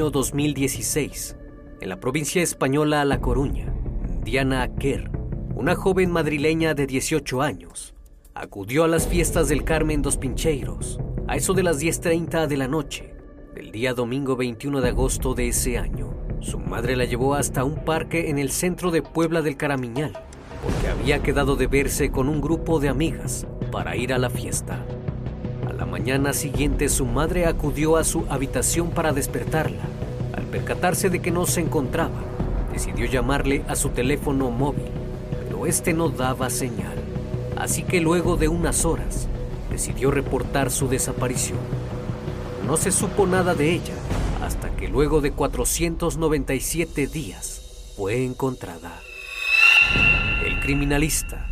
Año 2016, en la provincia española La Coruña, Diana Kerr, una joven madrileña de 18 años, acudió a las fiestas del Carmen dos Pincheiros a eso de las 10.30 de la noche del día domingo 21 de agosto de ese año. Su madre la llevó hasta un parque en el centro de Puebla del Caramiñal, porque había quedado de verse con un grupo de amigas para ir a la fiesta. A la mañana siguiente su madre acudió a su habitación para despertarla. Percatarse de que no se encontraba, decidió llamarle a su teléfono móvil, pero este no daba señal. Así que luego de unas horas, decidió reportar su desaparición. No se supo nada de ella hasta que luego de 497 días fue encontrada. El criminalista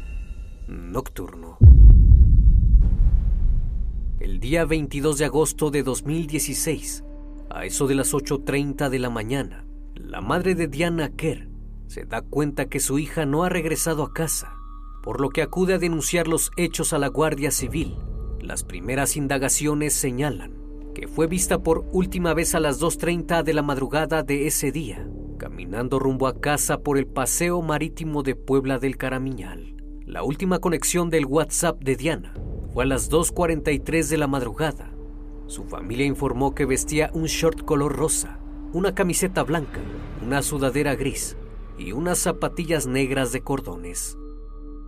nocturno. El día 22 de agosto de 2016, a eso de las 8.30 de la mañana, la madre de Diana Kerr se da cuenta que su hija no ha regresado a casa, por lo que acude a denunciar los hechos a la Guardia Civil. Las primeras indagaciones señalan que fue vista por última vez a las 2.30 de la madrugada de ese día, caminando rumbo a casa por el paseo marítimo de Puebla del Caramiñal. La última conexión del WhatsApp de Diana fue a las 2.43 de la madrugada. Su familia informó que vestía un short color rosa, una camiseta blanca, una sudadera gris y unas zapatillas negras de cordones.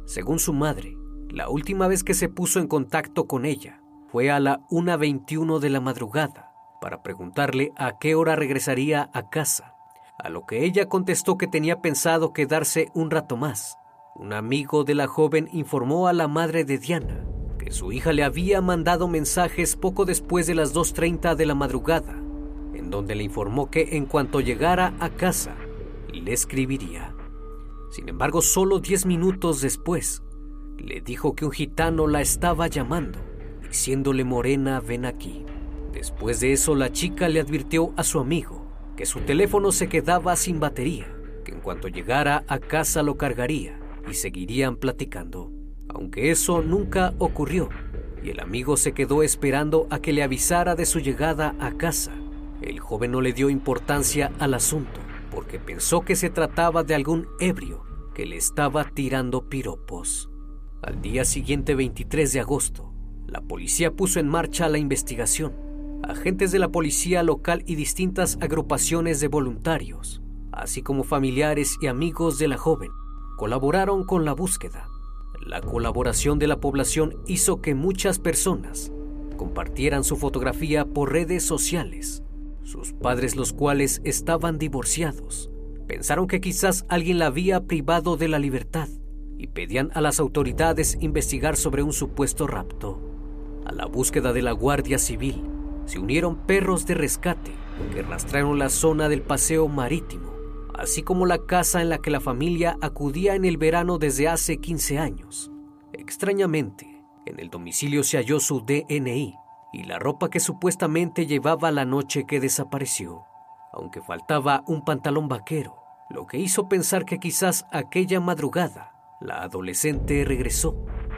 Según su madre, la última vez que se puso en contacto con ella fue a la 1.21 de la madrugada para preguntarle a qué hora regresaría a casa, a lo que ella contestó que tenía pensado quedarse un rato más. Un amigo de la joven informó a la madre de Diana que su hija le había mandado mensajes poco después de las 2.30 de la madrugada, en donde le informó que en cuanto llegara a casa, le escribiría. Sin embargo, solo 10 minutos después, le dijo que un gitano la estaba llamando, diciéndole Morena, ven aquí. Después de eso, la chica le advirtió a su amigo que su teléfono se quedaba sin batería, que en cuanto llegara a casa lo cargaría y seguirían platicando. Aunque eso nunca ocurrió, y el amigo se quedó esperando a que le avisara de su llegada a casa. El joven no le dio importancia al asunto, porque pensó que se trataba de algún ebrio que le estaba tirando piropos. Al día siguiente, 23 de agosto, la policía puso en marcha la investigación. Agentes de la policía local y distintas agrupaciones de voluntarios, así como familiares y amigos de la joven, colaboraron con la búsqueda. La colaboración de la población hizo que muchas personas compartieran su fotografía por redes sociales. Sus padres, los cuales estaban divorciados, pensaron que quizás alguien la había privado de la libertad y pedían a las autoridades investigar sobre un supuesto rapto. A la búsqueda de la Guardia Civil se unieron perros de rescate que rastrearon la zona del paseo marítimo, así como la casa en la que la familia acudía en el verano desde hace 15 años. Extrañamente, en el domicilio se halló su DNI y la ropa que supuestamente llevaba la noche que desapareció, aunque faltaba un pantalón vaquero, lo que hizo pensar que quizás aquella madrugada la adolescente regresó.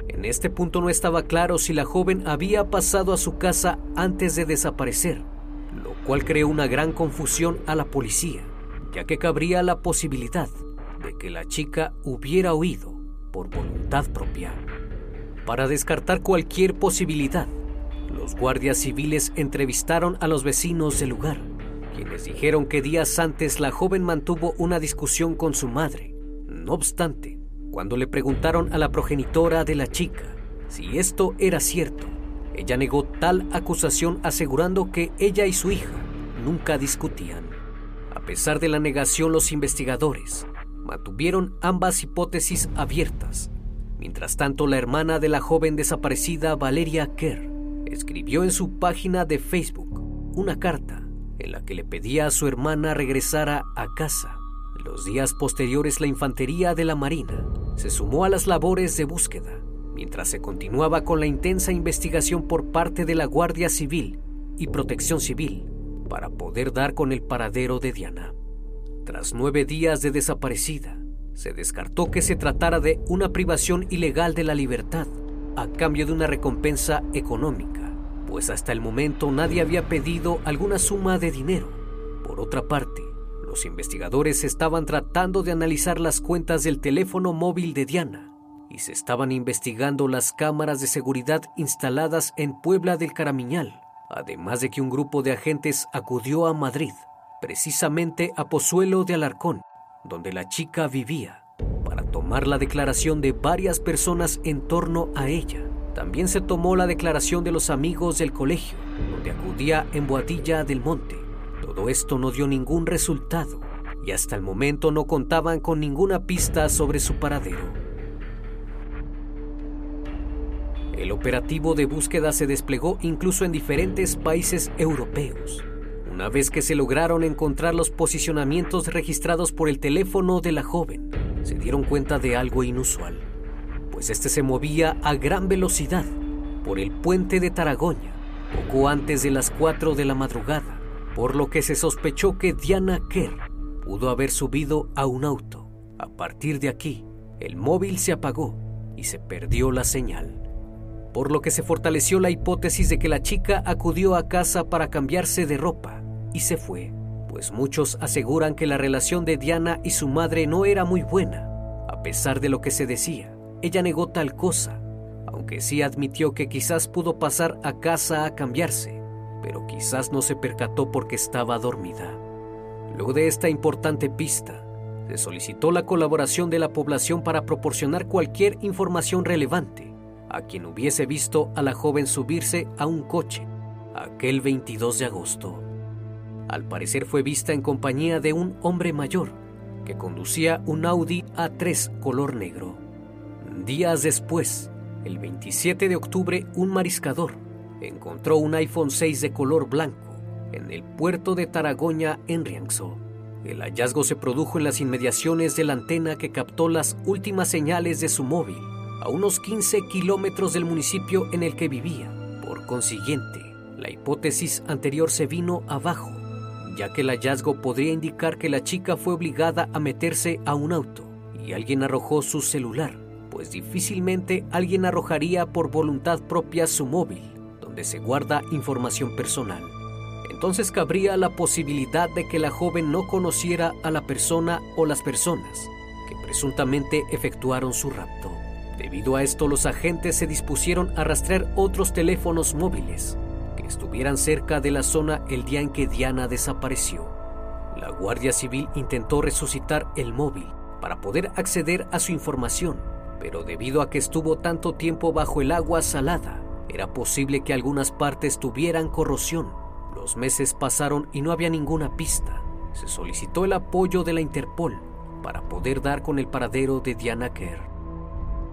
En este punto no estaba claro si la joven había pasado a su casa antes de desaparecer, lo cual creó una gran confusión a la policía, ya que cabría la posibilidad de que la chica hubiera huido por voluntad propia. Para descartar cualquier posibilidad, los guardias civiles entrevistaron a los vecinos del lugar, quienes dijeron que días antes la joven mantuvo una discusión con su madre. No obstante, cuando le preguntaron a la progenitora de la chica si esto era cierto, ella negó tal acusación asegurando que ella y su hija nunca discutían. A pesar de la negación, los investigadores mantuvieron ambas hipótesis abiertas. Mientras tanto, la hermana de la joven desaparecida, Valeria Kerr, escribió en su página de Facebook una carta en la que le pedía a su hermana regresara a casa. Los días posteriores, la infantería de la Marina se sumó a las labores de búsqueda, mientras se continuaba con la intensa investigación por parte de la Guardia Civil y Protección Civil para poder dar con el paradero de Diana. Tras nueve días de desaparecida, se descartó que se tratara de una privación ilegal de la libertad a cambio de una recompensa económica, pues hasta el momento nadie había pedido alguna suma de dinero. Por otra parte, los investigadores estaban tratando de analizar las cuentas del teléfono móvil de Diana y se estaban investigando las cámaras de seguridad instaladas en Puebla del Caramiñal, además de que un grupo de agentes acudió a Madrid precisamente a Pozuelo de Alarcón, donde la chica vivía, para tomar la declaración de varias personas en torno a ella. También se tomó la declaración de los amigos del colegio, donde acudía en Boadilla del Monte. Todo esto no dio ningún resultado y hasta el momento no contaban con ninguna pista sobre su paradero. El operativo de búsqueda se desplegó incluso en diferentes países europeos. Una vez que se lograron encontrar los posicionamientos registrados por el teléfono de la joven, se dieron cuenta de algo inusual, pues este se movía a gran velocidad por el puente de Taragoña, poco antes de las 4 de la madrugada, por lo que se sospechó que Diana Kerr pudo haber subido a un auto. A partir de aquí, el móvil se apagó y se perdió la señal por lo que se fortaleció la hipótesis de que la chica acudió a casa para cambiarse de ropa y se fue, pues muchos aseguran que la relación de Diana y su madre no era muy buena. A pesar de lo que se decía, ella negó tal cosa, aunque sí admitió que quizás pudo pasar a casa a cambiarse, pero quizás no se percató porque estaba dormida. Luego de esta importante pista, se solicitó la colaboración de la población para proporcionar cualquier información relevante a quien hubiese visto a la joven subirse a un coche aquel 22 de agosto. Al parecer fue vista en compañía de un hombre mayor que conducía un Audi A3 color negro. Días después, el 27 de octubre, un mariscador encontró un iPhone 6 de color blanco en el puerto de Taragoña en Rianxo. El hallazgo se produjo en las inmediaciones de la antena que captó las últimas señales de su móvil, a unos 15 kilómetros del municipio en el que vivía. Por consiguiente, la hipótesis anterior se vino abajo ya que el hallazgo podría indicar que la chica fue obligada a meterse a un auto y alguien arrojó su celular, pues difícilmente alguien arrojaría por voluntad propia su móvil, donde se guarda información personal. Entonces cabría la posibilidad de que la joven no conociera a la persona o las personas que presuntamente efectuaron su rapto. Debido a esto, los agentes se dispusieron a rastrear otros teléfonos móviles estuvieran cerca de la zona el día en que Diana desapareció. La Guardia Civil intentó resucitar el móvil para poder acceder a su información, pero debido a que estuvo tanto tiempo bajo el agua salada, era posible que algunas partes tuvieran corrosión. Los meses pasaron y no había ninguna pista. Se solicitó el apoyo de la Interpol para poder dar con el paradero de Diana Kerr.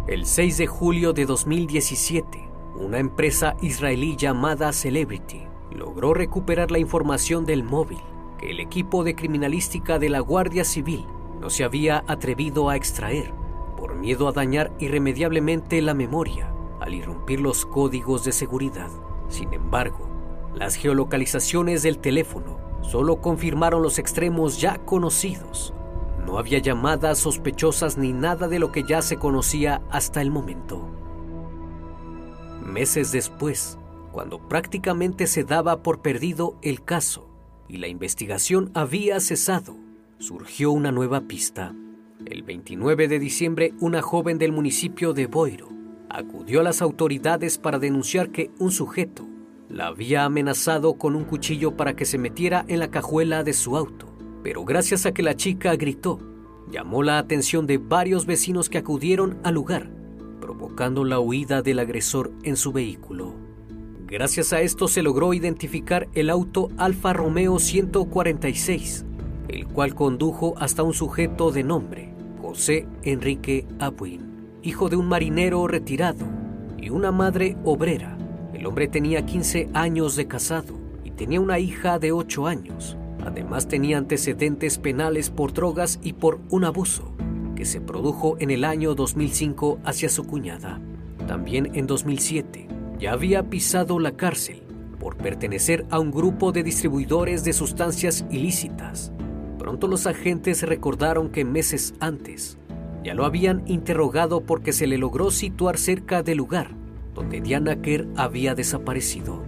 El 6 de julio de 2017, una empresa israelí llamada Celebrity logró recuperar la información del móvil que el equipo de criminalística de la Guardia Civil no se había atrevido a extraer por miedo a dañar irremediablemente la memoria al irrumpir los códigos de seguridad. Sin embargo, las geolocalizaciones del teléfono solo confirmaron los extremos ya conocidos. No había llamadas sospechosas ni nada de lo que ya se conocía hasta el momento. Meses después, cuando prácticamente se daba por perdido el caso y la investigación había cesado, surgió una nueva pista. El 29 de diciembre, una joven del municipio de Boiro acudió a las autoridades para denunciar que un sujeto la había amenazado con un cuchillo para que se metiera en la cajuela de su auto, pero gracias a que la chica gritó, llamó la atención de varios vecinos que acudieron al lugar, provocando la huida del agresor en su vehículo. Gracias a esto se logró identificar el auto Alfa Romeo 146, el cual condujo hasta un sujeto de nombre José Enrique Abuin, hijo de un marinero retirado y una madre obrera. El hombre tenía 15 años de casado y tenía una hija de 8 años. Además tenía antecedentes penales por drogas y por un abuso que se produjo en el año 2005 hacia su cuñada. También en 2007 ya había pisado la cárcel por pertenecer a un grupo de distribuidores de sustancias ilícitas Pronto los agentes recordaron que meses antes ya lo habían interrogado porque se le logró situar cerca del lugar donde Diana Kerr había desaparecido.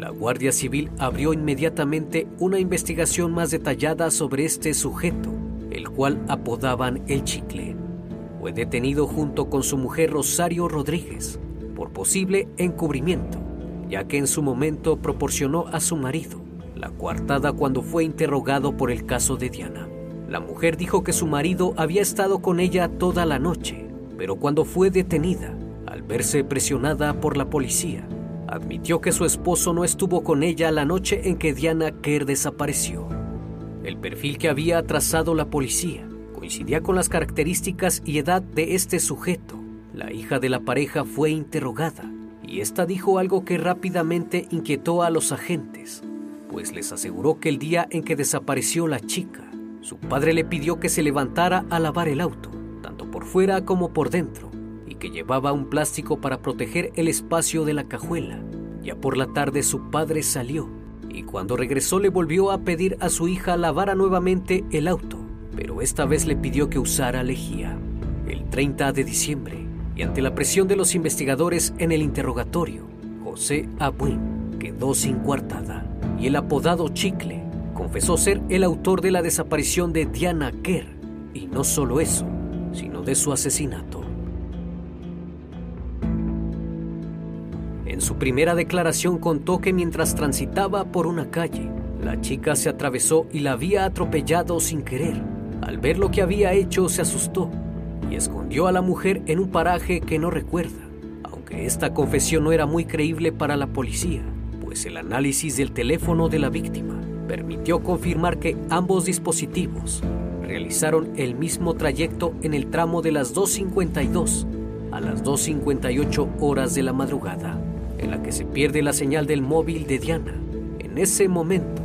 La Guardia Civil abrió inmediatamente una investigación más detallada sobre este sujeto, el cual apodaban el chicle. Fue detenido junto con su mujer Rosario Rodríguez por posible encubrimiento, ya que en su momento proporcionó a su marido la coartada cuando fue interrogado por el caso de Diana. La mujer dijo que su marido había estado con ella toda la noche, pero cuando fue detenida, al verse presionada por la policía, admitió que su esposo no estuvo con ella la noche en que Diana Kerr desapareció. El perfil que había trazado la policía coincidía con las características y edad de este sujeto. La hija de la pareja fue interrogada y esta dijo algo que rápidamente inquietó a los agentes pues les aseguró que el día en que desapareció la chica, su padre le pidió que se levantara a lavar el auto, tanto por fuera como por dentro, que llevaba un plástico para proteger el espacio de la cajuela. Ya por la tarde su padre salió, y cuando regresó le volvió a pedir a su hija lavara nuevamente el auto, pero esta vez le pidió que usara lejía. El 30 de diciembre, y ante la presión de los investigadores en el interrogatorio, José Abuin quedó sin coartada y el apodado Chicle confesó ser el autor de la desaparición de Diana Kerr, y no solo eso, sino de su asesinato. En su primera declaración contó que mientras transitaba por una calle, la chica se atravesó y la había atropellado sin querer. Al ver lo que había hecho se asustó y escondió a la mujer en un paraje que no recuerda, aunque esta confesión no era muy creíble para la policía pues el análisis del teléfono de la víctima permitió confirmar que ambos dispositivos realizaron el mismo trayecto en el tramo de las 2.52 a las 2.58 horas de la madrugada, en la que se pierde la señal del móvil de Diana. En ese momento,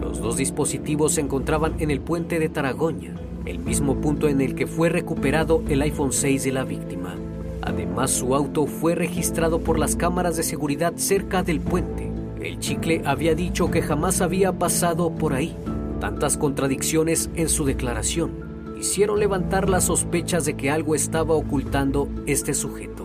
los dos dispositivos se encontraban en el puente de Taragoña, el mismo punto en el que fue recuperado el iPhone 6 de la víctima. Además, su auto fue registrado por las cámaras de seguridad cerca del puente el chicle había dicho que jamás había pasado por ahí. Tantas contradicciones en su declaración hicieron levantar las sospechas de que algo estaba ocultando este sujeto.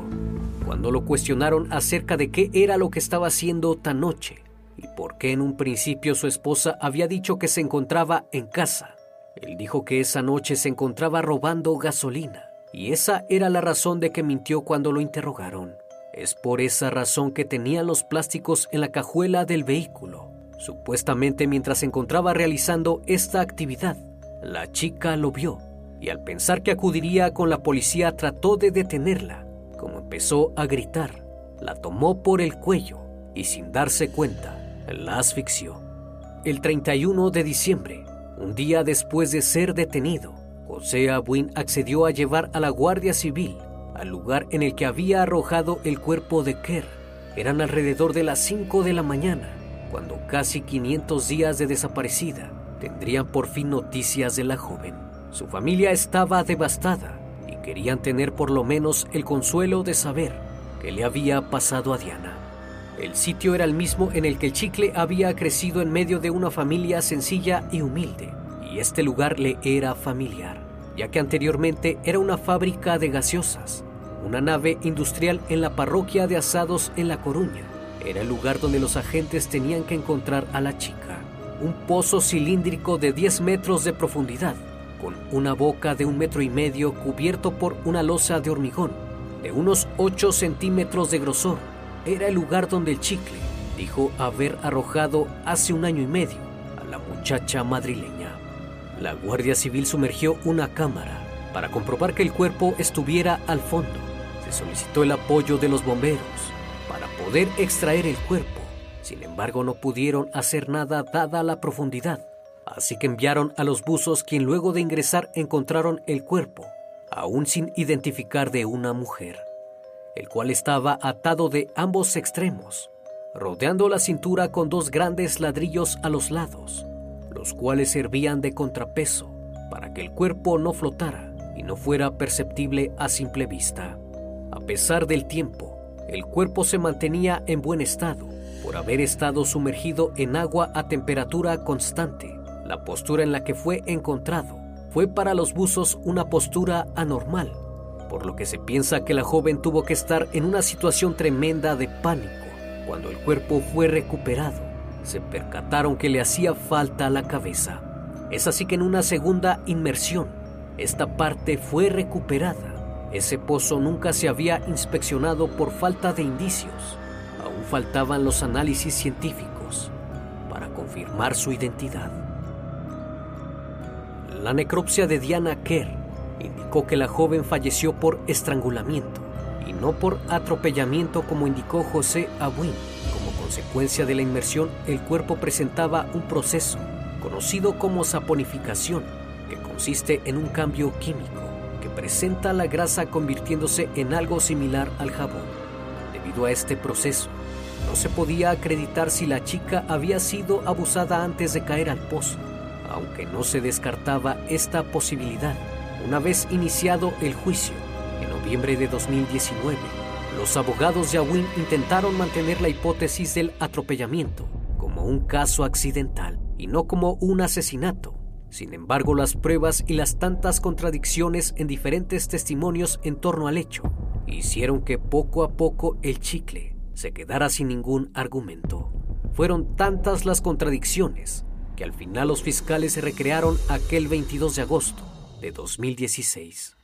Cuando lo cuestionaron acerca de qué era lo que estaba haciendo tan noche y por qué en un principio su esposa había dicho que se encontraba en casa, él dijo que esa noche se encontraba robando gasolina y esa era la razón de que mintió cuando lo interrogaron. Es por esa razón que tenía los plásticos en la cajuela del vehículo. Supuestamente mientras se encontraba realizando esta actividad, la chica lo vio y al pensar que acudiría con la policía trató de detenerla. Empezó a gritar, la tomó por el cuello y sin darse cuenta, la asfixió. El 31 de diciembre, un día después de ser detenido, José Abuin accedió a llevar a la Guardia Civil al lugar en el que había arrojado el cuerpo de Kerr. Eran alrededor de las 5 de la mañana, cuando casi 500 días de desaparecida tendrían por fin noticias de la joven. Su familia estaba devastada y querían tener por lo menos el consuelo de saber qué le había pasado a Diana. El sitio era el mismo en el que el chicle había crecido en medio de una familia sencilla y humilde, y este lugar le era familiar, ya que anteriormente era una fábrica de gaseosas una nave industrial en la parroquia de Asados en La Coruña. Era el lugar donde los agentes tenían que encontrar a la chica. Un pozo cilíndrico de 10 metros de profundidad, con una boca de un metro y medio cubierto por una losa de hormigón, de unos 8 centímetros de grosor. Era el lugar donde el chicle dijo haber arrojado hace un año y medio a la muchacha madrileña. La Guardia Civil sumergió una cámara para comprobar que el cuerpo estuviera al fondo. Se solicitó el apoyo de los bomberos para poder extraer el cuerpo. Sin embargo, no pudieron hacer nada dada la profundidad. Así que enviaron a los buzos quien luego de ingresar encontraron el cuerpo, aún sin identificar de una mujer, el cual estaba atado de ambos extremos, rodeando la cintura con dos grandes ladrillos a los lados, los cuales servían de contrapeso para que el cuerpo no flotara y no fuera perceptible a simple vista. A pesar del tiempo, el cuerpo se mantenía en buen estado por haber estado sumergido en agua a temperatura constante la postura en la que fue encontrado fue para los buzos una postura anormal, por lo que se piensa que la joven tuvo que estar en una situación tremenda de pánico. Cuando el cuerpo fue recuperado, se percataron que le hacía falta la cabeza. Es así que en una segunda inmersión, esta parte fue recuperada. Ese pozo nunca se había inspeccionado por falta de indicios. Aún faltaban los análisis científicos para confirmar su identidad. La necropsia de Diana Kerr indicó que la joven falleció por estrangulamiento y no por atropellamiento como indicó José Abuin. Como consecuencia de la inmersión, el cuerpo presentaba un proceso conocido como saponificación, que consiste en un cambio químico que presenta la grasa convirtiéndose en algo similar al jabón. Debido a este proceso, no se podía acreditar si la chica había sido abusada antes de caer al pozo aunque no se descartaba esta posibilidad. Una vez iniciado el juicio, en noviembre de 2019, los abogados de Awin intentaron mantener la hipótesis del atropellamiento como un caso accidental y no como un asesinato. Sin embargo, las pruebas y las tantas contradicciones en diferentes testimonios en torno al hecho hicieron que poco a poco el chicle se quedara sin ningún argumento. Fueron tantas las contradicciones que al final los fiscales se recrearon aquel 22 de agosto de 2016.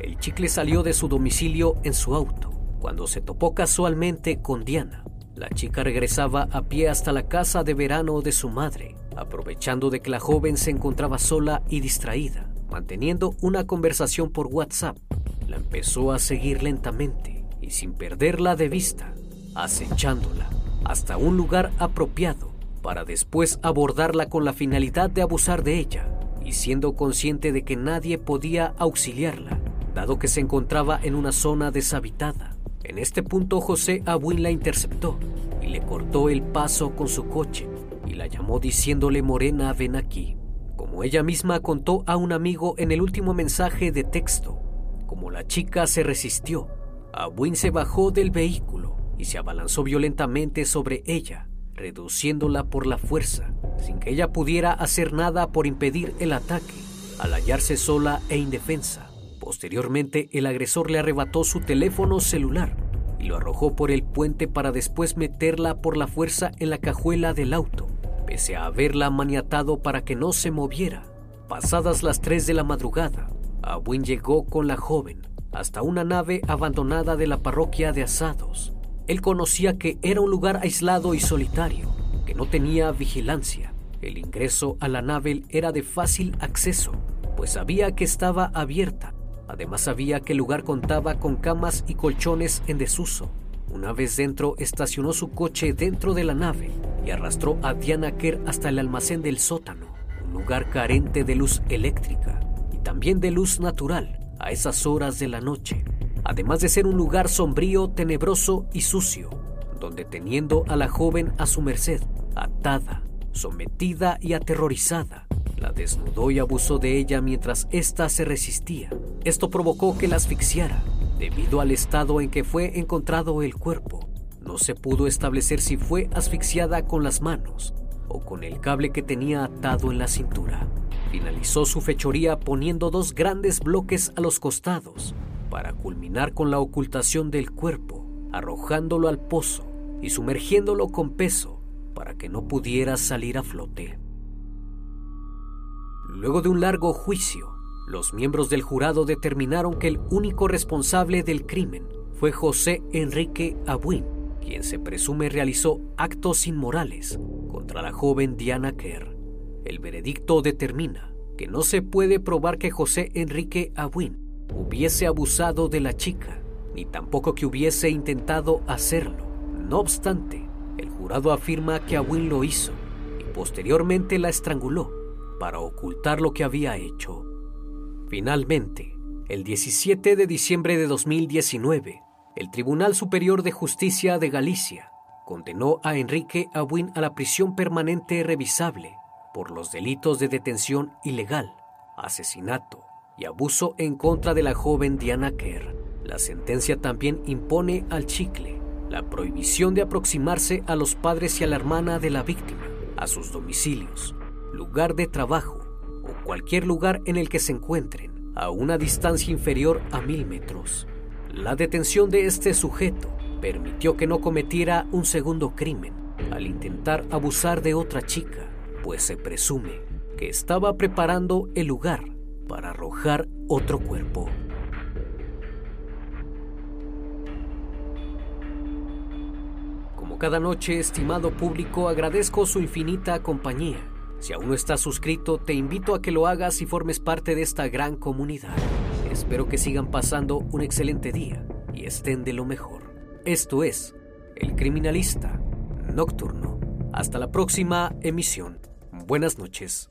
El chicle salió de su domicilio en su auto cuando se topó casualmente con Diana. La chica regresaba a pie hasta la casa de verano de su madre, aprovechando de que la joven se encontraba sola y distraída, manteniendo una conversación por WhatsApp. La empezó a seguir lentamente y sin perderla de vista, acechándola hasta un lugar apropiado para después abordarla con la finalidad de abusar de ella y siendo consciente de que nadie podía auxiliarla, dado que se encontraba en una zona deshabitada. En este punto José Abuin la interceptó y le cortó el paso con su coche y la llamó diciéndole Morena, ven aquí. Como ella misma contó a un amigo en el último mensaje de texto, como la chica se resistió, Abuin se bajó del vehículo y se abalanzó violentamente sobre ella, reduciéndola por la fuerza, sin que ella pudiera hacer nada por impedir el ataque, al hallarse sola e indefensa. Posteriormente, el agresor le arrebató su teléfono celular y lo arrojó por el puente para después meterla por la fuerza en la cajuela del auto, pese a haberla maniatado para que no se moviera. Pasadas las 3 de la madrugada, Abuin llegó con la joven hasta una nave abandonada de la parroquia de Asados, él conocía que era un lugar aislado y solitario, que no tenía vigilancia. El ingreso a la nave era de fácil acceso, pues sabía que estaba abierta. Además sabía que el lugar contaba con camas y colchones en desuso. Una vez dentro, estacionó su coche dentro de la nave y arrastró a Diana Kerr hasta el almacén del sótano, un lugar carente de luz eléctrica y también de luz natural a esas horas de la noche además de ser un lugar sombrío, tenebroso y sucio, donde teniendo a la joven a su merced, atada, sometida y aterrorizada, la desnudó y abusó de ella mientras ésta se resistía. Esto provocó que la asfixiara, debido al estado en que fue encontrado el cuerpo. No se pudo establecer si fue asfixiada con las manos o con el cable que tenía atado en la cintura. Finalizó su fechoría poniendo dos grandes bloques a los costados para culminar con la ocultación del cuerpo, arrojándolo al pozo y sumergiéndolo con peso para que no pudiera salir a flote. Luego de un largo juicio, los miembros del jurado determinaron que el único responsable del crimen fue José Enrique Abuin, quien se presume realizó actos inmorales contra la joven Diana Kerr. El veredicto determina que no se puede probar que José Enrique Awin hubiese abusado de la chica, ni tampoco que hubiese intentado hacerlo. No obstante, el jurado afirma que Awin lo hizo y posteriormente la estranguló para ocultar lo que había hecho. Finalmente, el 17 de diciembre de 2019, el Tribunal Superior de Justicia de Galicia condenó a Enrique Awin a la prisión permanente revisable por los delitos de detención ilegal, asesinato y abuso en contra de la joven Diana Kerr. La sentencia también impone al chicle la prohibición de aproximarse a los padres y a la hermana de la víctima, a sus domicilios, lugar de trabajo o cualquier lugar en el que se encuentren a una distancia inferior a mil metros. La detención de este sujeto permitió que no cometiera un segundo crimen al intentar abusar de otra chica, pues se presume que estaba preparando el lugar para arrojar otro cuerpo. Como cada noche, estimado público, agradezco su infinita compañía si aún no estás suscrito, te invito a que lo hagas y formes parte de esta gran comunidad. Espero que sigan pasando un excelente día y estén de lo mejor. Esto es El Criminalista Nocturno. Hasta la próxima emisión. Buenas noches.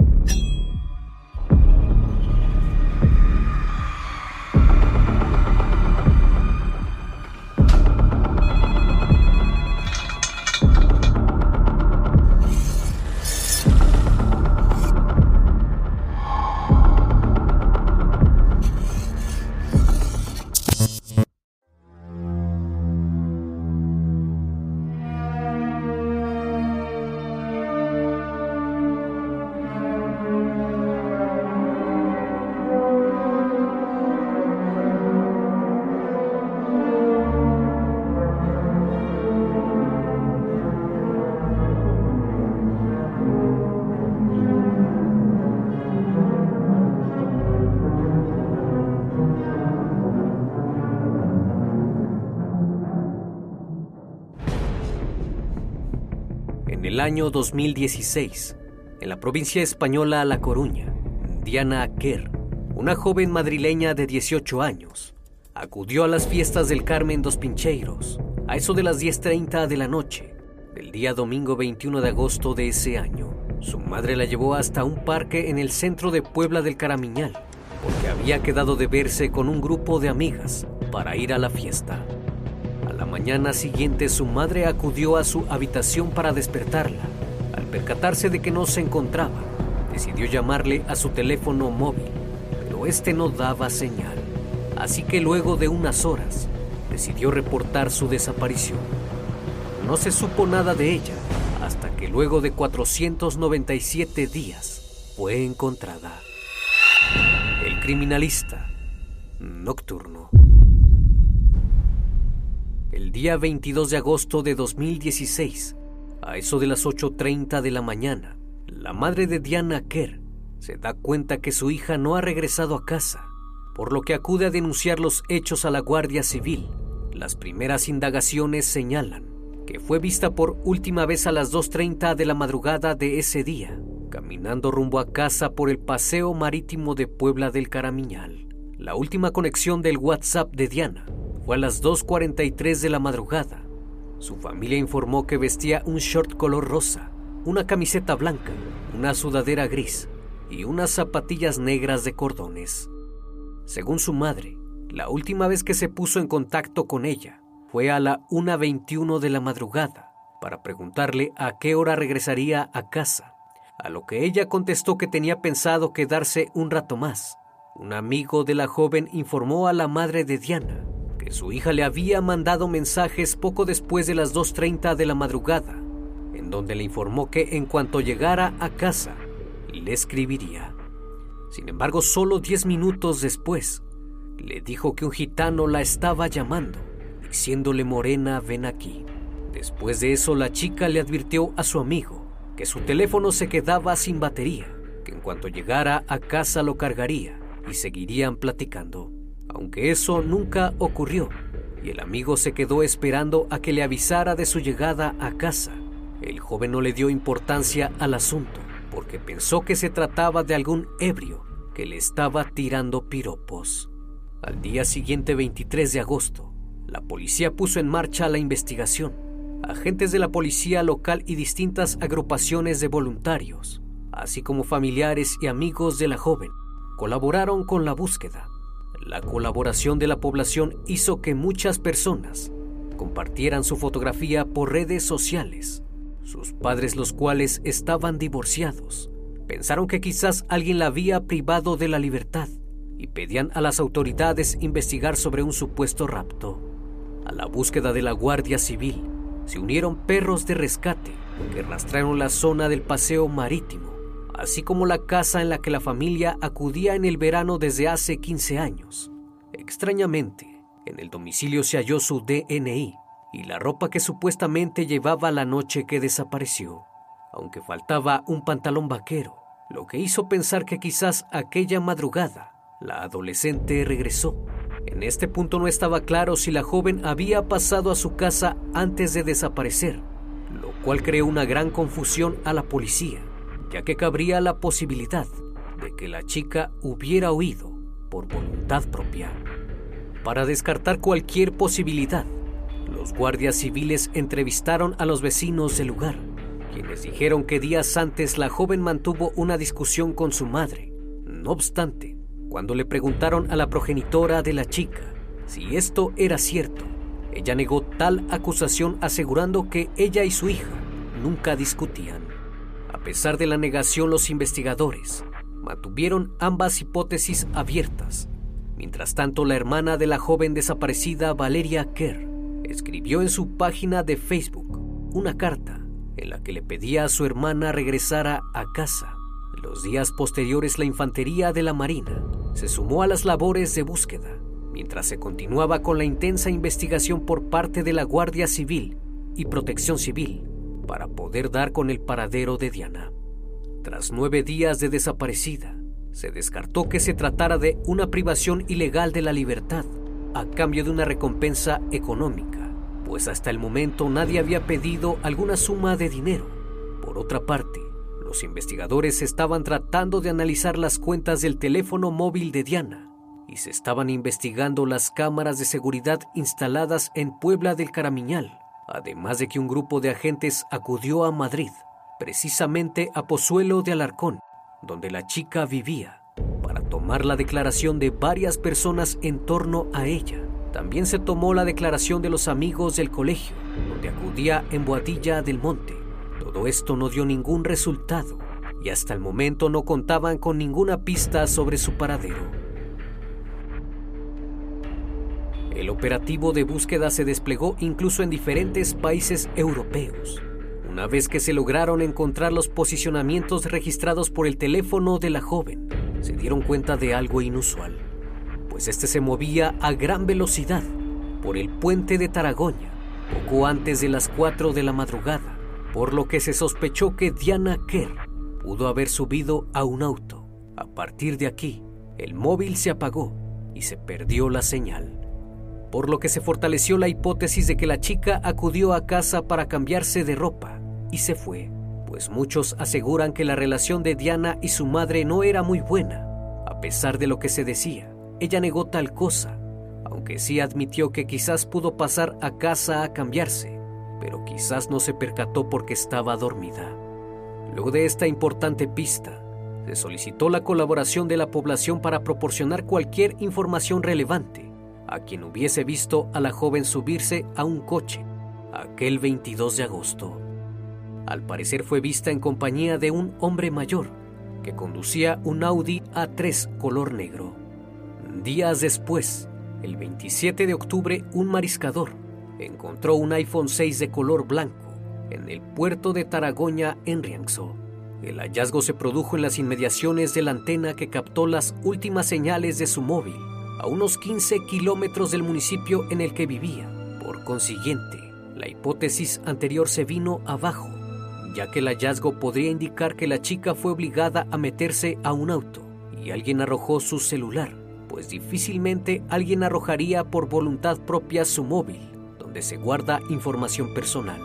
Año 2016, en la provincia española La Coruña, Diana Kerr, una joven madrileña de 18 años, acudió a las fiestas del Carmen dos Pincheiros a eso de las 10.30 de la noche del día domingo 21 de agosto de ese año. Su madre la llevó hasta un parque en el centro de Puebla del Caramiñal, porque había quedado de verse con un grupo de amigas para ir a la fiesta mañana siguiente su madre acudió a su habitación para despertarla. Al percatarse de que no se encontraba, decidió llamarle a su teléfono móvil, pero este no daba señal. Así que luego de unas horas, decidió reportar su desaparición. No se supo nada de ella hasta que luego de 497 días fue encontrada. El criminalista nocturno. El día 22 de agosto de 2016, a eso de las 8.30 de la mañana, la madre de Diana Kerr se da cuenta que su hija no ha regresado a casa, por lo que acude a denunciar los hechos a la Guardia Civil. Las primeras indagaciones señalan que fue vista por última vez a las 2.30 de la madrugada de ese día, caminando rumbo a casa por el paseo marítimo de Puebla del Caramiñal. La última conexión del WhatsApp de Diana fue a las 2.43 de la madrugada. Su familia informó que vestía un short color rosa, una camiseta blanca, una sudadera gris y unas zapatillas negras de cordones. Según su madre, la última vez que se puso en contacto con ella fue a la 1.21 de la madrugada para preguntarle a qué hora regresaría a casa, a lo que ella contestó que tenía pensado quedarse un rato más. Un amigo de la joven informó a la madre de Diana su hija le había mandado mensajes poco después de las 2.30 de la madrugada, en donde le informó que en cuanto llegara a casa, le escribiría. Sin embargo, solo diez minutos después, le dijo que un gitano la estaba llamando, diciéndole Morena, ven aquí. Después de eso, la chica le advirtió a su amigo que su teléfono se quedaba sin batería, que en cuanto llegara a casa lo cargaría y seguirían platicando. Aunque eso nunca ocurrió, y el amigo se quedó esperando a que le avisara de su llegada a casa. El joven no le dio importancia al asunto, porque pensó que se trataba de algún ebrio que le estaba tirando piropos. Al día siguiente, 23 de agosto, la policía puso en marcha la investigación. Agentes de la policía local y distintas agrupaciones de voluntarios, así como familiares y amigos de la joven, colaboraron con la búsqueda. La colaboración de la población hizo que muchas personas compartieran su fotografía por redes sociales. Sus padres, los cuales estaban divorciados, pensaron que quizás alguien la había privado de la libertad y pedían a las autoridades investigar sobre un supuesto rapto. A la búsqueda de la Guardia Civil se unieron perros de rescate que rastrearon la zona del paseo marítimo, así como la casa en la que la familia acudía en el verano desde hace 15 años. Extrañamente, en el domicilio se halló su DNI y la ropa que supuestamente llevaba la noche que desapareció, aunque faltaba un pantalón vaquero, lo que hizo pensar que quizás aquella madrugada la adolescente regresó. En este punto no estaba claro si la joven había pasado a su casa antes de desaparecer, lo cual creó una gran confusión a la policía, ya que cabría la posibilidad de que la chica hubiera huido por voluntad propia. Para descartar cualquier posibilidad, los guardias civiles entrevistaron a los vecinos del lugar, quienes dijeron que días antes la joven mantuvo una discusión con su madre. No obstante, cuando le preguntaron a la progenitora de la chica si esto era cierto, ella negó tal acusación asegurando que ella y su hija nunca discutían. A pesar de la negación, los investigadores mantuvieron ambas hipótesis abiertas. Mientras tanto, la hermana de la joven desaparecida, Valeria Kerr, escribió en su página de Facebook una carta en la que le pedía a su hermana regresara a casa. Los días posteriores la infantería de la Marina se sumó a las labores de búsqueda, mientras se continuaba con la intensa investigación por parte de la Guardia Civil y Protección Civil para poder dar con el paradero de Diana. Tras nueve días de desaparecida, se descartó que se tratara de una privación ilegal de la libertad a cambio de una recompensa económica, pues hasta el momento nadie había pedido alguna suma de dinero. Por otra parte, los investigadores estaban tratando de analizar las cuentas del teléfono móvil de Diana y se estaban investigando las cámaras de seguridad instaladas en Puebla del Caramiñal, además de que un grupo de agentes acudió a Madrid, precisamente a Pozuelo de Alarcón, donde la chica vivía, para tomar la declaración de varias personas en torno a ella. También se tomó la declaración de los amigos del colegio, donde acudía en Boadilla del Monte todo esto no dio ningún resultado y hasta el momento no contaban con ninguna pista sobre su paradero. El operativo de búsqueda se desplegó incluso en diferentes países europeos. Una vez que se lograron encontrar los posicionamientos registrados por el teléfono de la joven, se dieron cuenta de algo inusual, pues este se movía a gran velocidad por el puente de Taragoña, poco antes de las 4 de la madrugada por lo que se sospechó que Diana Kerr pudo haber subido a un auto. A partir de aquí, el móvil se apagó y se perdió la señal, por lo que se fortaleció la hipótesis de que la chica acudió a casa para cambiarse de ropa y se fue, pues muchos aseguran que la relación de Diana y su madre no era muy buena. A pesar de lo que se decía, ella negó tal cosa, aunque sí admitió que quizás pudo pasar a casa a cambiarse pero quizás no se percató porque estaba dormida. Luego de esta importante pista, se solicitó la colaboración de la población para proporcionar cualquier información relevante a quien hubiese visto a la joven subirse a un coche aquel 22 de agosto. Al parecer fue vista en compañía de un hombre mayor que conducía un Audi A3 color negro. Días después, el 27 de octubre, un mariscador encontró un iPhone 6 de color blanco en el puerto de Taragoña, en Rianxo. El hallazgo se produjo en las inmediaciones de la antena que captó las últimas señales de su móvil, a unos 15 kilómetros del municipio en el que vivía. Por consiguiente, la hipótesis anterior se vino abajo, ya que el hallazgo podría indicar que la chica fue obligada a meterse a un auto y alguien arrojó su celular, pues difícilmente alguien arrojaría por voluntad propia su móvil, donde se guarda información personal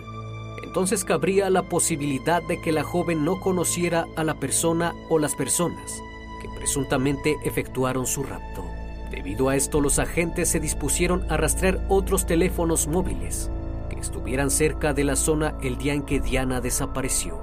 entonces cabría la posibilidad de que la joven no conociera a la persona o las personas que presuntamente efectuaron su rapto. Debido a esto, los agentes se dispusieron a rastrear otros teléfonos móviles que estuvieran cerca de la zona el día en que Diana desapareció.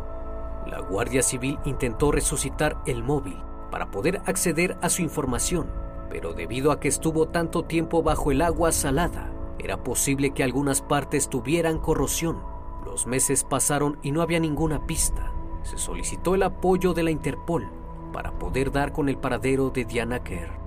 La Guardia Civil intentó resucitar el móvil para poder acceder a su información, pero debido a que estuvo tanto tiempo bajo el agua salada, era posible que algunas partes tuvieran corrosión los meses pasaron y no había ninguna pista. Se solicitó el apoyo de la Interpol para poder dar con el paradero de Diana Kerr.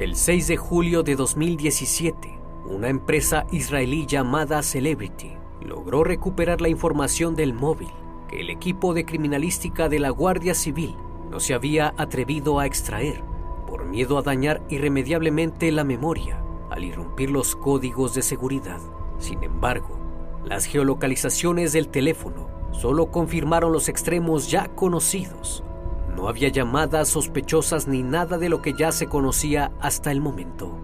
El 6 de julio de 2017, una empresa israelí llamada Celebrity logró recuperar la información del móvil que el equipo de criminalística de la Guardia Civil no se había atrevido a extraer por miedo a dañar irremediablemente la memoria al irrumpir los códigos de seguridad. Sin embargo, las geolocalizaciones del teléfono solo confirmaron los extremos ya conocidos. No había llamadas sospechosas ni nada de lo que ya se conocía hasta el momento.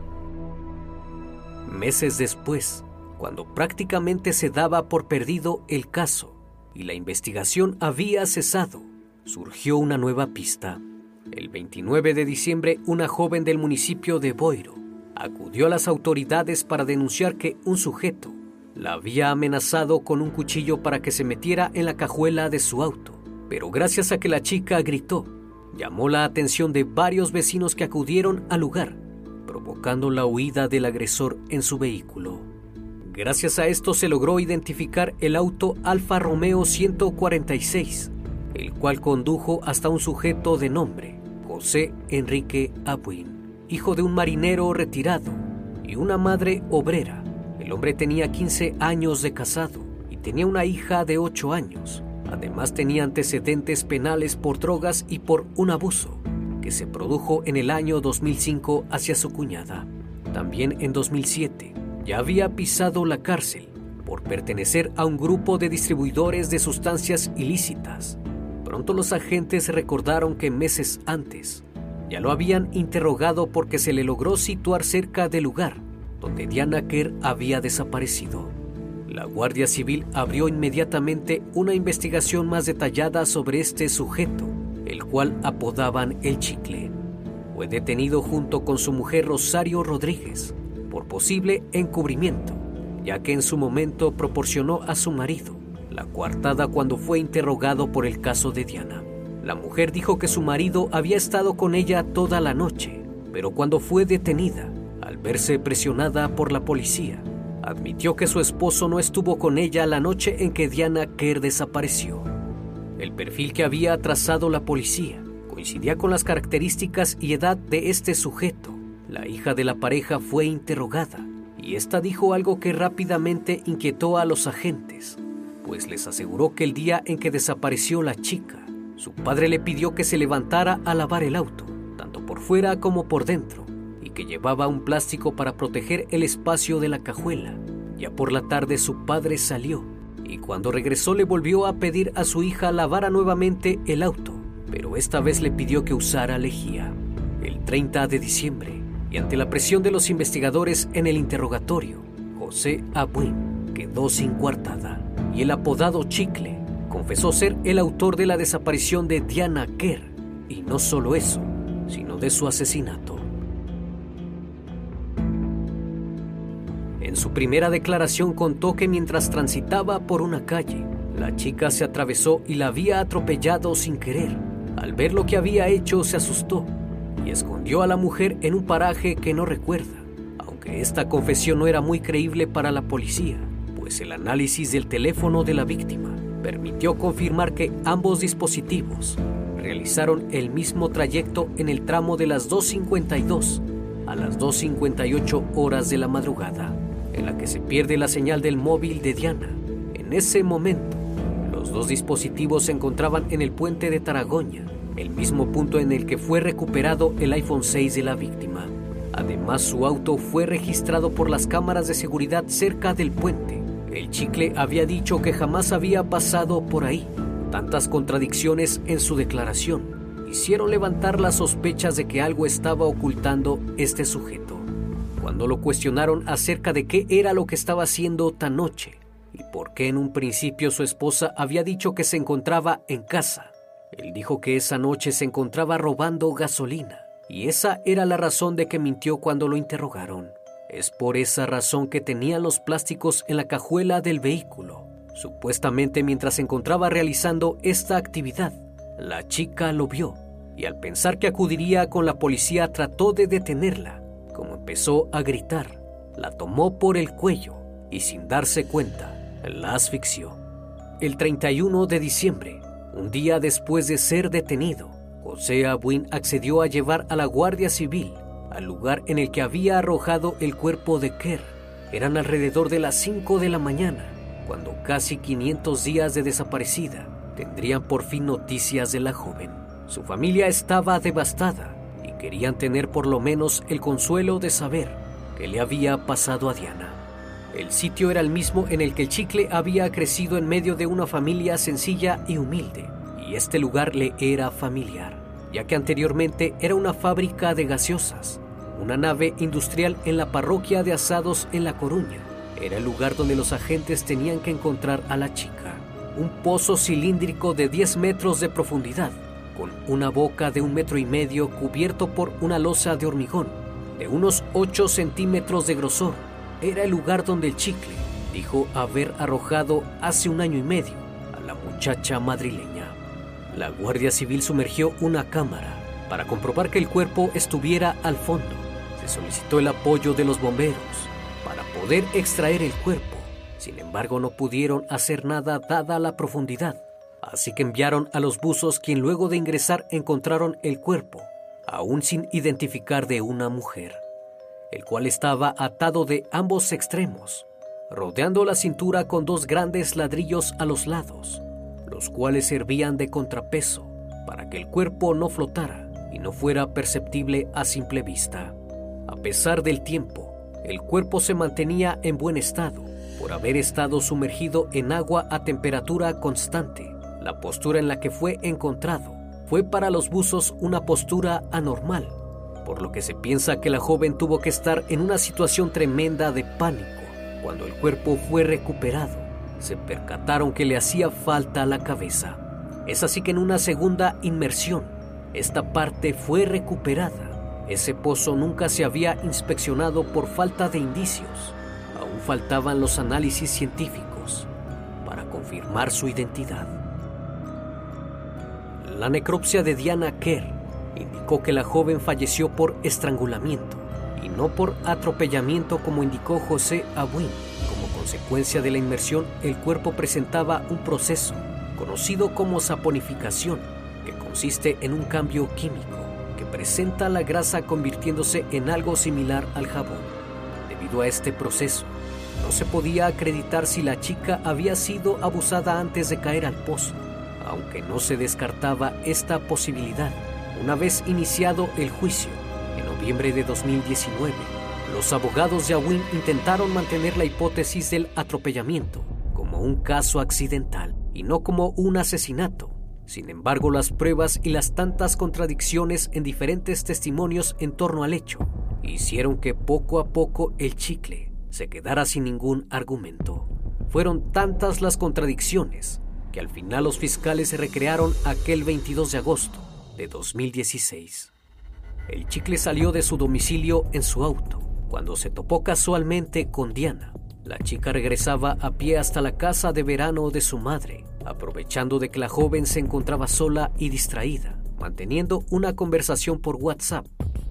Meses después, cuando prácticamente se daba por perdido el caso y la investigación había cesado, surgió una nueva pista. El 29 de diciembre, una joven del municipio de Boiro acudió a las autoridades para denunciar que un sujeto la había amenazado con un cuchillo para que se metiera en la cajuela de su auto, pero gracias a que la chica gritó, llamó la atención de varios vecinos que acudieron al lugar, provocando la huida del agresor en su vehículo. Gracias a esto se logró identificar el auto Alfa Romeo 146, el cual condujo hasta un sujeto de nombre José Enrique Abuin, hijo de un marinero retirado y una madre obrera el hombre tenía 15 años de casado y tenía una hija de 8 años. Además tenía antecedentes penales por drogas y por un abuso que se produjo en el año 2005 hacia su cuñada. También en 2007 ya había pisado la cárcel por pertenecer a un grupo de distribuidores de sustancias ilícitas. Pronto los agentes recordaron que meses antes ya lo habían interrogado porque se le logró situar cerca del lugar donde Diana Kerr había desaparecido. La Guardia Civil abrió inmediatamente una investigación más detallada sobre este sujeto, el cual apodaban el chicle. Fue detenido junto con su mujer Rosario Rodríguez por posible encubrimiento, ya que en su momento proporcionó a su marido la coartada cuando fue interrogado por el caso de Diana. La mujer dijo que su marido había estado con ella toda la noche, pero cuando fue detenida, al verse presionada por la policía, admitió que su esposo no estuvo con ella la noche en que Diana Kerr desapareció. El perfil que había trazado la policía coincidía con las características y edad de este sujeto. La hija de la pareja fue interrogada y esta dijo algo que rápidamente inquietó a los agentes, pues les aseguró que el día en que desapareció la chica, su padre le pidió que se levantara a lavar el auto, tanto por fuera como por dentro, que llevaba un plástico para proteger el espacio de la cajuela. Ya por la tarde su padre salió y cuando regresó le volvió a pedir a su hija lavara nuevamente el auto, pero esta vez le pidió que usara lejía. El 30 de diciembre, y ante la presión de los investigadores en el interrogatorio, José Abuin quedó sin coartada y el apodado Chicle confesó ser el autor de la desaparición de Diana Kerr y no solo eso, sino de su asesinato. Su primera declaración contó que mientras transitaba por una calle, la chica se atravesó y la había atropellado sin querer. Al ver lo que había hecho se asustó y escondió a la mujer en un paraje que no recuerda, aunque esta confesión no era muy creíble para la policía, pues el análisis del teléfono de la víctima permitió confirmar que ambos dispositivos realizaron el mismo trayecto en el tramo de las 2.52 a las 2.58 horas de la madrugada en la que se pierde la señal del móvil de Diana. En ese momento, dos dispositivos se encontraban en el puente de Taragoña, el mismo punto en el que fue recuperado el iPhone 6 de la víctima. Además, su auto fue registrado por las cámaras de seguridad cerca del puente. El chicle había dicho que jamás había pasado por ahí. Tantas contradicciones en su declaración hicieron levantar las sospechas de que algo estaba ocultando este sujeto. Cuando lo cuestionaron acerca de qué era lo que estaba haciendo tan noche y por qué en un principio su esposa había dicho que se encontraba en casa, él dijo que esa noche se encontraba robando gasolina y esa era la razón de que mintió cuando lo interrogaron. Es por esa razón que tenía los plásticos en la cajuela del vehículo. Supuestamente mientras se encontraba realizando esta actividad, la chica lo vio y al pensar que acudiría con la policía trató de detenerla. Empezó a gritar, la tomó por el cuello y sin darse cuenta, la asfixió. El 31 de diciembre, un día después de ser detenido, José Abuin accedió a llevar a la Guardia Civil al lugar en el que había arrojado el cuerpo de Kerr. Eran alrededor de las 5 de la mañana, cuando casi 500 días de desaparecida tendrían por fin noticias de la joven. Su familia estaba devastada querían tener por lo menos el consuelo de saber qué le había pasado a Diana. El sitio era el mismo en el que el chicle había crecido en medio de una familia sencilla y humilde, y este lugar le era familiar, ya que anteriormente era una fábrica de gaseosas, una nave industrial en la parroquia de Asados en La Coruña. Era el lugar donde los agentes tenían que encontrar a la chica. Un pozo cilíndrico de 10 metros de profundidad, con una boca de un metro y medio cubierto por una losa de hormigón, de unos 8 centímetros de grosor era el lugar donde el chicle dijo haber arrojado hace un año y medio a la muchacha madrileña. La Guardia Civil sumergió una cámara para comprobar que el cuerpo estuviera al fondo. Se solicitó el apoyo de los bomberos para poder extraer el cuerpo. Sin embargo, no pudieron hacer nada dada la profundidad. Así que enviaron a los buzos quien luego de ingresar encontraron el cuerpo, aún sin identificar de una mujer el cual estaba atado de ambos extremos, rodeando la cintura con dos grandes ladrillos a los lados, los cuales servían de contrapeso para que el cuerpo no flotara y no fuera perceptible a simple vista. A pesar del tiempo, el cuerpo se mantenía en buen estado por haber estado sumergido en agua a temperatura constante. La postura en la que fue encontrado fue para los buzos una postura anormal por lo que se piensa que la joven tuvo que estar en una situación tremenda de pánico. Cuando el cuerpo fue recuperado, se percataron que le hacía falta la cabeza. Es así que en una segunda inmersión, esta parte fue recuperada. Ese pozo nunca se había inspeccionado por falta de indicios. Aún faltaban los análisis científicos para confirmar su identidad. La necropsia de Diana Kerr indicó que la joven falleció por estrangulamiento y no por atropellamiento como indicó José Abuin. Como consecuencia de la inmersión, el cuerpo presentaba un proceso conocido como saponificación, que consiste en un cambio químico que presenta la grasa convirtiéndose en algo similar al jabón. Debido a este proceso, no se podía acreditar si la chica había sido abusada antes de caer al pozo, aunque no se descartaba esta posibilidad una vez iniciado el juicio, en noviembre de 2019, los abogados de Awin intentaron mantener la hipótesis del atropellamiento como un caso accidental y no como un asesinato. Sin embargo, las pruebas y las tantas contradicciones en diferentes testimonios en torno al hecho hicieron que poco a poco el chicle se quedara sin ningún argumento. Fueron tantas las contradicciones que al final los fiscales se recrearon aquel 22 de agosto de 2016. El chicle salió de su domicilio en su auto cuando se topó casualmente con Diana. La chica regresaba a pie hasta la casa de verano de su madre, aprovechando de que la joven se encontraba sola y distraída, manteniendo una conversación por WhatsApp.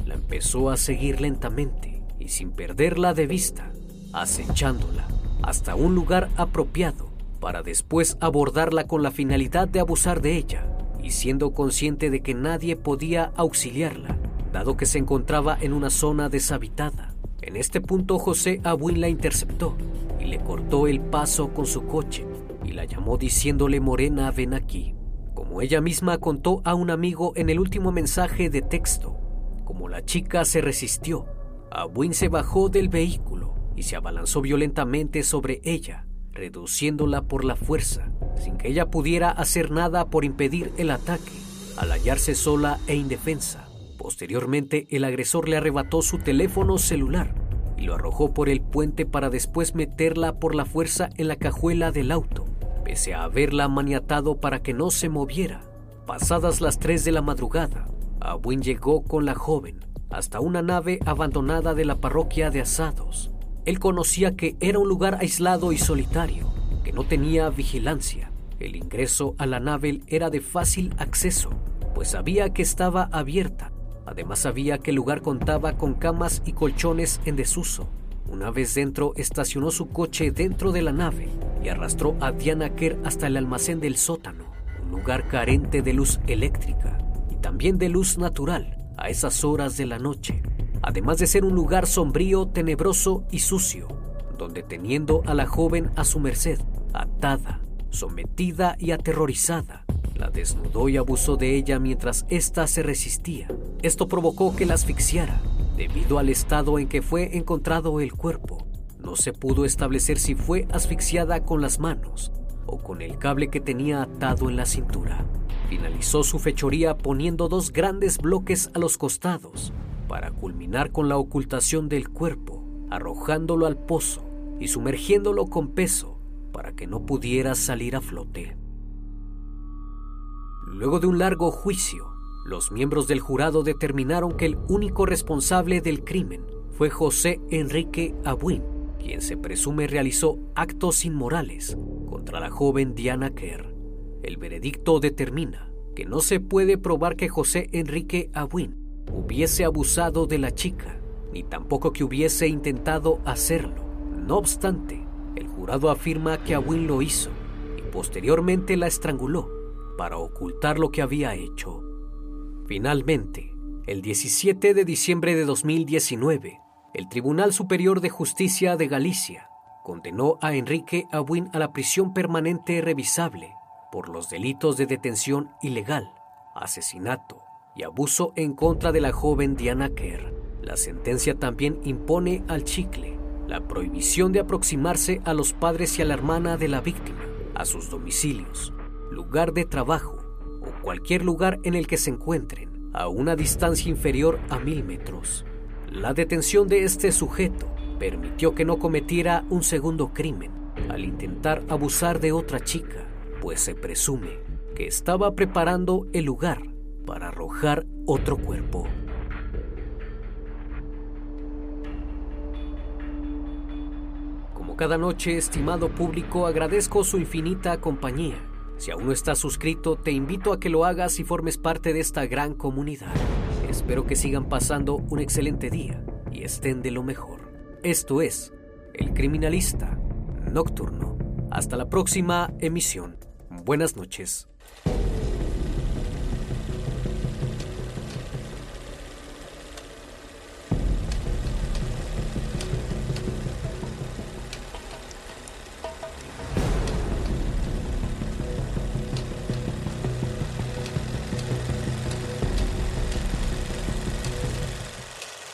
La empezó a seguir lentamente y sin perderla de vista, acechándola hasta un lugar apropiado para después abordarla con la finalidad de abusar de ella y siendo consciente de que nadie podía auxiliarla, dado que se encontraba en una zona deshabitada. En este punto José Abuin la interceptó y le cortó el paso con su coche, y la llamó diciéndole Morena, ven aquí. Como ella misma contó a un amigo en el último mensaje de texto, como la chica se resistió, Abuin se bajó del vehículo y se abalanzó violentamente sobre ella, reduciéndola por la fuerza, sin que ella pudiera hacer nada por impedir el ataque, al hallarse sola e indefensa. Posteriormente, el agresor le arrebató su teléfono celular y lo arrojó por el puente para después meterla por la fuerza en la cajuela del auto, pese a haberla maniatado para que no se moviera. Pasadas las 3 de la madrugada, Abuin llegó con la joven hasta una nave abandonada de la parroquia de Asados. Él conocía que era un lugar aislado y solitario, que no tenía vigilancia. El ingreso a la nave era de fácil acceso, pues sabía que estaba abierta. Además sabía que el lugar contaba con camas y colchones en desuso. Una vez dentro, estacionó su coche dentro de la nave y arrastró a Diana Kerr hasta el almacén del sótano, un lugar carente de luz eléctrica y también de luz natural a esas horas de la noche, además de ser un lugar sombrío, tenebroso y sucio, donde teniendo a la joven a su merced, atada, sometida y aterrorizada, la desnudó y abusó de ella mientras ésta se resistía. Esto provocó que la asfixiara, debido al estado en que fue encontrado el cuerpo. No se pudo establecer si fue asfixiada con las manos o con el cable que tenía atado en la cintura. Finalizó su fechoría poniendo dos grandes bloques a los costados para culminar con la ocultación del cuerpo, arrojándolo al pozo y sumergiéndolo con peso para que no pudiera salir a flote. Luego de un largo juicio, los miembros del jurado determinaron que el único responsable del crimen fue José Enrique Abuin, quien se presume realizó actos inmorales contra la joven Diana Kerr. El veredicto determina que no se puede probar que José Enrique Abuin hubiese abusado de la chica, ni tampoco que hubiese intentado hacerlo. No obstante, el jurado afirma que Abuin lo hizo y posteriormente la estranguló para ocultar lo que había hecho. Finalmente, el 17 de diciembre de 2019, el Tribunal Superior de Justicia de Galicia condenó a Enrique Abuin a la prisión permanente revisable por los delitos de detención ilegal, asesinato y abuso en contra de la joven Diana Kerr. La sentencia también impone al chicle la prohibición de aproximarse a los padres y a la hermana de la víctima, a sus domicilios, lugar de trabajo o cualquier lugar en el que se encuentren a una distancia inferior a mil metros. La detención de este sujeto permitió que no cometiera un segundo crimen al intentar abusar de otra chica pues se presume que estaba preparando el lugar para arrojar otro cuerpo. Como cada noche, estimado público, agradezco su infinita compañía. Si aún no estás suscrito, te invito a que lo hagas y formes parte de esta gran comunidad. Espero que sigan pasando un excelente día y estén de lo mejor. Esto es El Criminalista Nocturno. Hasta la próxima emisión. Buenas noches.